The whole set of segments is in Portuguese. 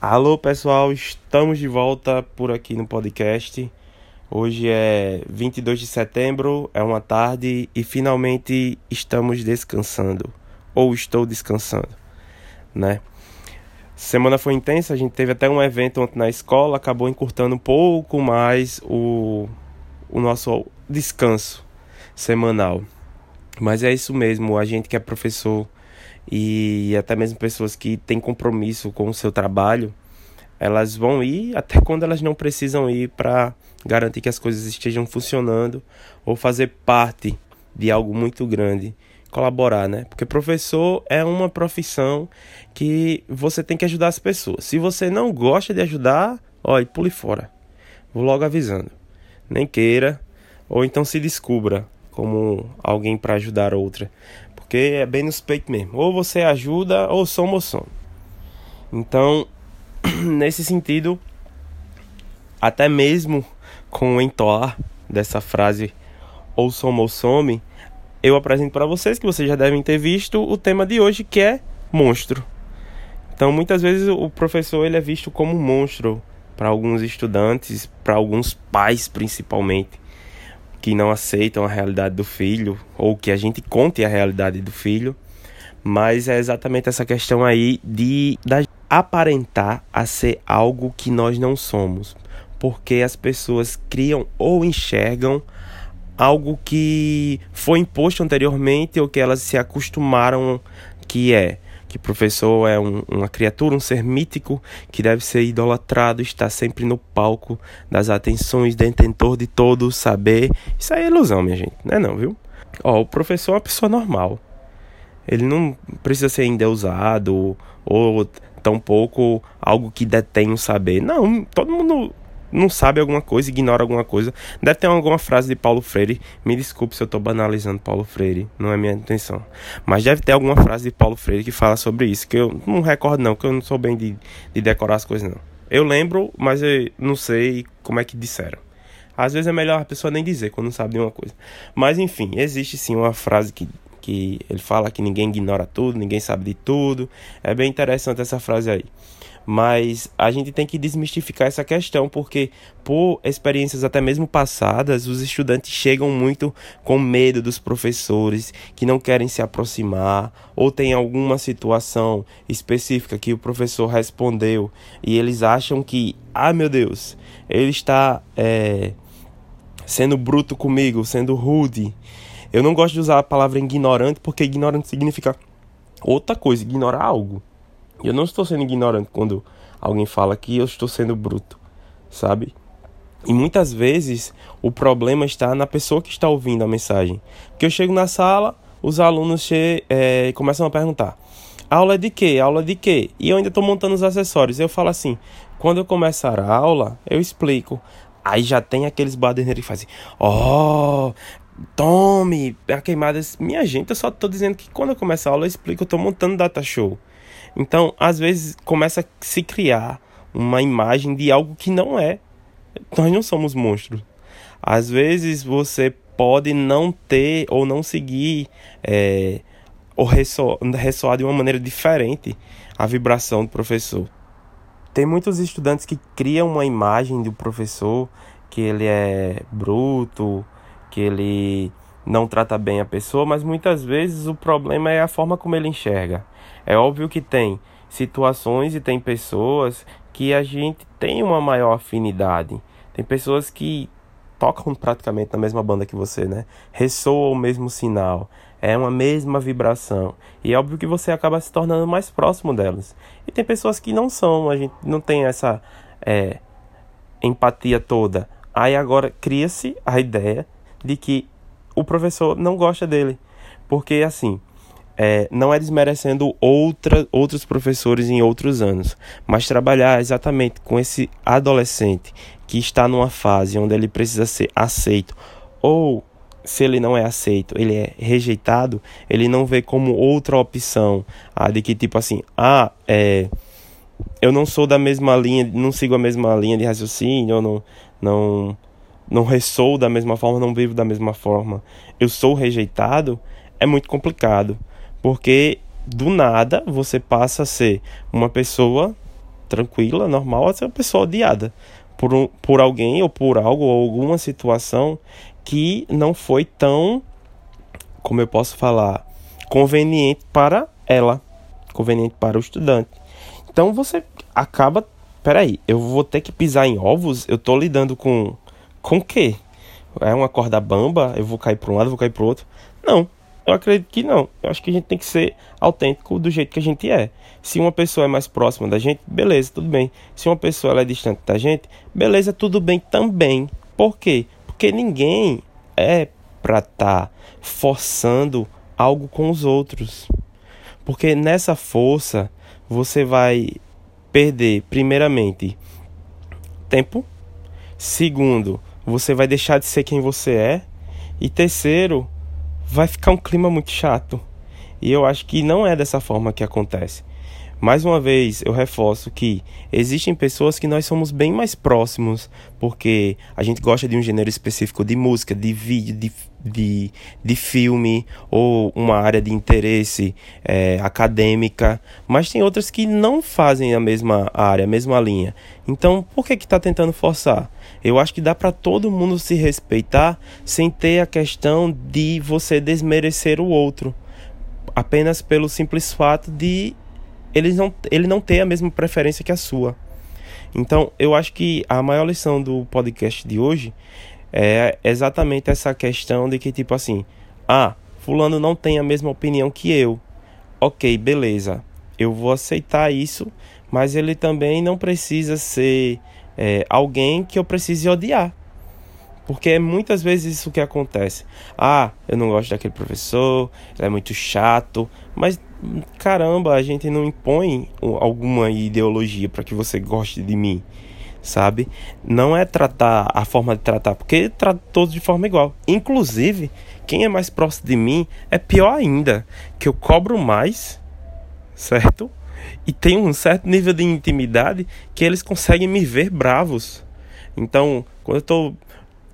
Alô pessoal, estamos de volta por aqui no podcast. Hoje é 22 de setembro, é uma tarde e finalmente estamos descansando. Ou estou descansando, né? Semana foi intensa, a gente teve até um evento ontem na escola, acabou encurtando um pouco mais o, o nosso descanso semanal. Mas é isso mesmo, a gente que é professor e até mesmo pessoas que têm compromisso com o seu trabalho, elas vão ir até quando elas não precisam ir para garantir que as coisas estejam funcionando ou fazer parte de algo muito grande, colaborar, né? Porque professor é uma profissão que você tem que ajudar as pessoas. Se você não gosta de ajudar, olha, pule fora. Vou logo avisando. Nem queira, ou então se descubra como alguém para ajudar outra. Porque é bem nos peitos mesmo. Ou você ajuda ou som ou som. Então, nesse sentido, até mesmo com o entoar dessa frase ou som ou some, eu apresento para vocês que vocês já devem ter visto o tema de hoje que é monstro. Então, muitas vezes o professor ele é visto como um monstro para alguns estudantes, para alguns pais principalmente que não aceitam a realidade do filho ou que a gente conte a realidade do filho, mas é exatamente essa questão aí de da aparentar a ser algo que nós não somos, porque as pessoas criam ou enxergam algo que foi imposto anteriormente ou que elas se acostumaram que é que professor é um, uma criatura, um ser mítico que deve ser idolatrado, está sempre no palco das atenções, detentor de todo o saber. Isso aí é ilusão, minha gente, não é não, viu? Ó, o professor é uma pessoa normal. Ele não precisa ser endeusado ou, ou tampouco algo que detém o saber. Não, todo mundo não sabe alguma coisa, ignora alguma coisa. Deve ter alguma frase de Paulo Freire. Me desculpe se eu estou banalizando Paulo Freire, não é minha intenção. Mas deve ter alguma frase de Paulo Freire que fala sobre isso, que eu não recordo não, que eu não sou bem de, de decorar as coisas não. Eu lembro, mas eu não sei como é que disseram. Às vezes é melhor a pessoa nem dizer quando não sabe de uma coisa. Mas enfim, existe sim uma frase que, que ele fala que ninguém ignora tudo, ninguém sabe de tudo. É bem interessante essa frase aí. Mas a gente tem que desmistificar essa questão, porque por experiências até mesmo passadas, os estudantes chegam muito com medo dos professores, que não querem se aproximar, ou tem alguma situação específica que o professor respondeu e eles acham que, ah meu Deus, ele está é, sendo bruto comigo, sendo rude. Eu não gosto de usar a palavra ignorante, porque ignorante significa outra coisa, ignorar algo. Eu não estou sendo ignorante quando alguém fala que eu estou sendo bruto, sabe? E muitas vezes o problema está na pessoa que está ouvindo a mensagem. Que eu chego na sala, os alunos che é, começam a perguntar: aula de quê? Aula de quê? E eu ainda estou montando os acessórios. Eu falo assim: quando eu começar a aula, eu explico. Aí já tem aqueles baderneiros que fazem: oh, tome, a queimada. Minha gente, eu só estou dizendo que quando eu começar a aula, eu explico. Eu estou montando data show. Então, às vezes, começa a se criar uma imagem de algo que não é. Nós não somos monstros. Às vezes, você pode não ter ou não seguir é, ou ressoar, ressoar de uma maneira diferente a vibração do professor. Tem muitos estudantes que criam uma imagem do professor que ele é bruto, que ele não trata bem a pessoa, mas muitas vezes o problema é a forma como ele enxerga. É óbvio que tem situações e tem pessoas que a gente tem uma maior afinidade. Tem pessoas que tocam praticamente na mesma banda que você, né? Ressoam o mesmo sinal, é uma mesma vibração. E é óbvio que você acaba se tornando mais próximo delas. E tem pessoas que não são, a gente não tem essa é, empatia toda. Aí agora cria-se a ideia de que o professor não gosta dele. Porque assim, é, não é desmerecendo outra, outros professores em outros anos, mas trabalhar exatamente com esse adolescente que está numa fase onde ele precisa ser aceito ou se ele não é aceito, ele é rejeitado, ele não vê como outra opção, ah, de que tipo assim, ah, é, eu não sou da mesma linha, não sigo a mesma linha de raciocínio, eu não, não, não ressoo da mesma forma, não vivo da mesma forma, eu sou rejeitado, é muito complicado. Porque do nada você passa a ser uma pessoa tranquila, normal, essa é uma pessoa odiada por, um, por alguém ou por algo ou alguma situação que não foi tão, como eu posso falar, conveniente para ela, conveniente para o estudante. Então você acaba, peraí, eu vou ter que pisar em ovos? Eu tô lidando com com o quê? É uma corda bamba? Eu vou cair para um lado, vou cair para o outro? Não, eu acredito que não. Eu acho que a gente tem que ser autêntico do jeito que a gente é. Se uma pessoa é mais próxima da gente, beleza, tudo bem. Se uma pessoa é distante da gente, beleza, tudo bem também. Por quê? Porque ninguém é para estar tá forçando algo com os outros. Porque nessa força você vai perder, primeiramente, tempo. Segundo, você vai deixar de ser quem você é. E terceiro, vai ficar um clima muito chato. E eu acho que não é dessa forma que acontece. Mais uma vez, eu reforço que existem pessoas que nós somos bem mais próximos, porque a gente gosta de um gênero específico de música, de vídeo, de, de, de filme, ou uma área de interesse é, acadêmica, mas tem outras que não fazem a mesma área, a mesma linha. Então, por que está tentando forçar? Eu acho que dá para todo mundo se respeitar sem ter a questão de você desmerecer o outro, apenas pelo simples fato de ele não, ele não tem a mesma preferência que a sua. Então, eu acho que a maior lição do podcast de hoje é exatamente essa questão de que, tipo assim, ah, Fulano não tem a mesma opinião que eu. Ok, beleza, eu vou aceitar isso, mas ele também não precisa ser é, alguém que eu precise odiar. Porque é muitas vezes isso que acontece. Ah, eu não gosto daquele professor, ele é muito chato, mas caramba, a gente não impõe alguma ideologia para que você goste de mim, sabe? Não é tratar a forma de tratar, porque trata todos de forma igual. Inclusive, quem é mais próximo de mim é pior ainda, que eu cobro mais, certo? E tem um certo nível de intimidade que eles conseguem me ver bravos. Então, quando eu tô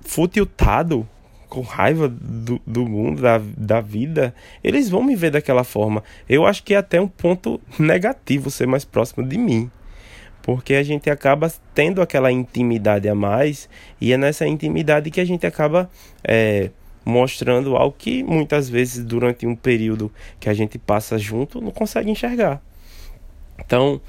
futiltado, com raiva do, do mundo, da, da vida, eles vão me ver daquela forma. Eu acho que é até um ponto negativo ser mais próximo de mim. Porque a gente acaba tendo aquela intimidade a mais, e é nessa intimidade que a gente acaba é, mostrando algo que muitas vezes, durante um período que a gente passa junto, não consegue enxergar. Então,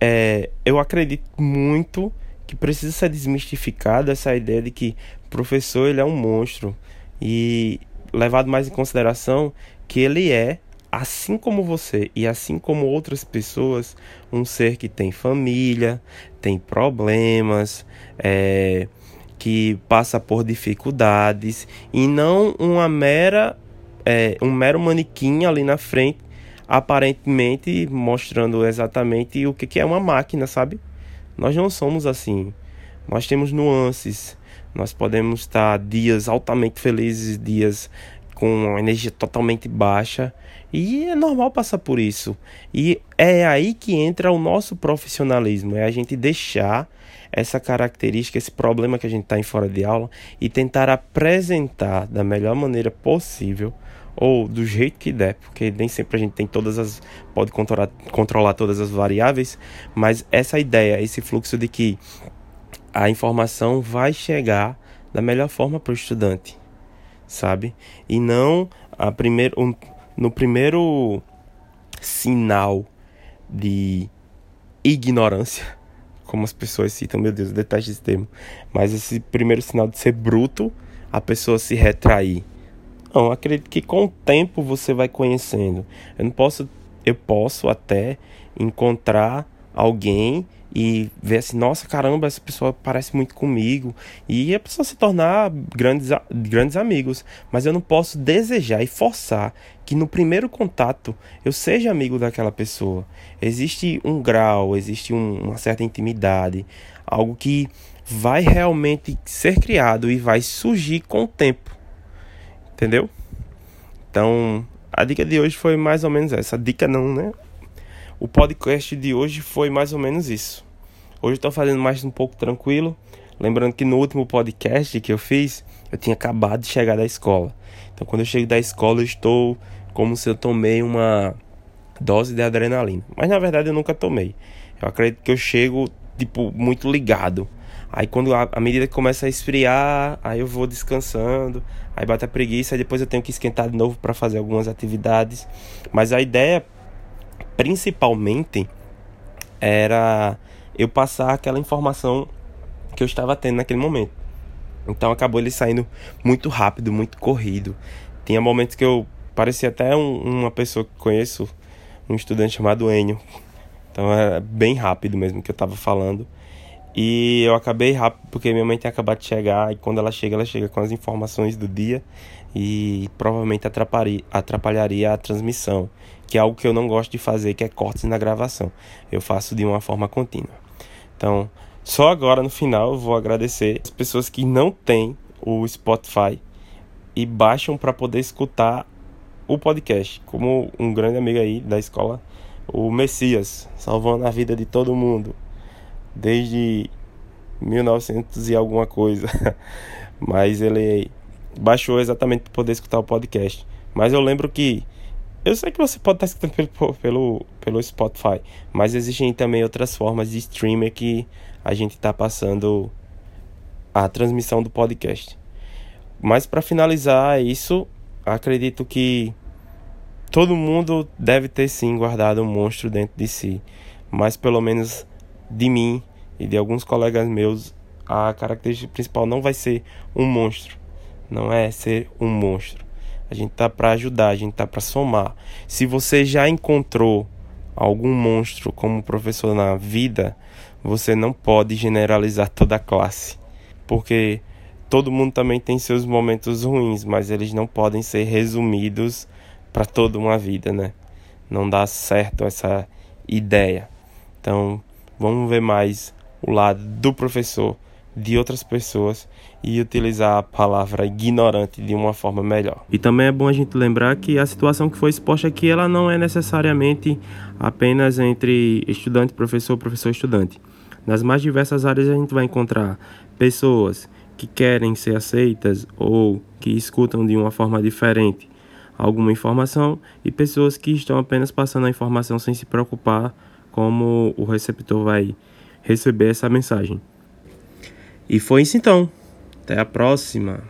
é, eu acredito muito que precisa ser desmistificada essa ideia de que o professor ele é um monstro e levado mais em consideração que ele é assim como você e assim como outras pessoas um ser que tem família tem problemas é, que passa por dificuldades e não uma mera é, um mero manequim ali na frente aparentemente mostrando exatamente o que, que é uma máquina sabe nós não somos assim. Nós temos nuances. Nós podemos estar dias altamente felizes, dias com energia totalmente baixa. E é normal passar por isso. E é aí que entra o nosso profissionalismo. É a gente deixar essa característica, esse problema que a gente está em fora de aula e tentar apresentar da melhor maneira possível ou do jeito que der, porque nem sempre a gente tem todas as pode controlar, controlar todas as variáveis, mas essa ideia, esse fluxo de que a informação vai chegar da melhor forma para o estudante, sabe? E não a primeiro, no primeiro sinal de ignorância, como as pessoas citam, meu Deus, eu esse termo, mas esse primeiro sinal de ser bruto, a pessoa se retrair não, acredito que com o tempo você vai conhecendo. Eu não posso, eu posso até encontrar alguém e ver assim, nossa, caramba, essa pessoa parece muito comigo e a pessoa se tornar grandes, grandes amigos, mas eu não posso desejar e forçar que no primeiro contato eu seja amigo daquela pessoa. Existe um grau, existe um, uma certa intimidade, algo que vai realmente ser criado e vai surgir com o tempo. Entendeu? Então, a dica de hoje foi mais ou menos essa. Dica não, né? O podcast de hoje foi mais ou menos isso. Hoje tô fazendo mais um pouco tranquilo. Lembrando que no último podcast que eu fiz, eu tinha acabado de chegar da escola. Então, quando eu chego da escola, eu estou como se eu tomei uma dose de adrenalina. Mas na verdade eu nunca tomei. Eu acredito que eu chego, tipo, muito ligado. Aí quando a, a medida que começa a esfriar, aí eu vou descansando, aí bate a preguiça, aí depois eu tenho que esquentar de novo para fazer algumas atividades. Mas a ideia, principalmente, era eu passar aquela informação que eu estava tendo naquele momento. Então acabou ele saindo muito rápido, muito corrido. Tinha momentos que eu parecia até um, uma pessoa que conheço, um estudante chamado Enio. Então era bem rápido mesmo que eu estava falando. E eu acabei rápido porque minha mãe tinha acabado de chegar e quando ela chega, ela chega com as informações do dia e provavelmente atrapalharia, a transmissão, que é algo que eu não gosto de fazer, que é cortes na gravação. Eu faço de uma forma contínua. Então, só agora no final eu vou agradecer as pessoas que não têm o Spotify e baixam para poder escutar o podcast, como um grande amigo aí da escola, o Messias, salvando a vida de todo mundo desde 1900 e alguma coisa. Mas ele baixou exatamente para poder escutar o podcast. Mas eu lembro que eu sei que você pode estar escutando pelo, pelo, pelo Spotify, mas existem também outras formas de streamer que a gente está passando a transmissão do podcast. Mas para finalizar isso, acredito que todo mundo deve ter sim guardado um monstro dentro de si, mas pelo menos de mim e de alguns colegas meus, a característica principal não vai ser um monstro, não é ser um monstro. A gente tá para ajudar, a gente tá para somar. Se você já encontrou algum monstro como professor na vida, você não pode generalizar toda a classe, porque todo mundo também tem seus momentos ruins, mas eles não podem ser resumidos para toda uma vida, né? Não dá certo essa ideia. Então, Vamos ver mais o lado do professor, de outras pessoas e utilizar a palavra ignorante de uma forma melhor. E também é bom a gente lembrar que a situação que foi exposta aqui ela não é necessariamente apenas entre estudante, professor, professor, estudante. Nas mais diversas áreas a gente vai encontrar pessoas que querem ser aceitas ou que escutam de uma forma diferente alguma informação e pessoas que estão apenas passando a informação sem se preocupar como o receptor vai receber essa mensagem. E foi isso então. Até a próxima.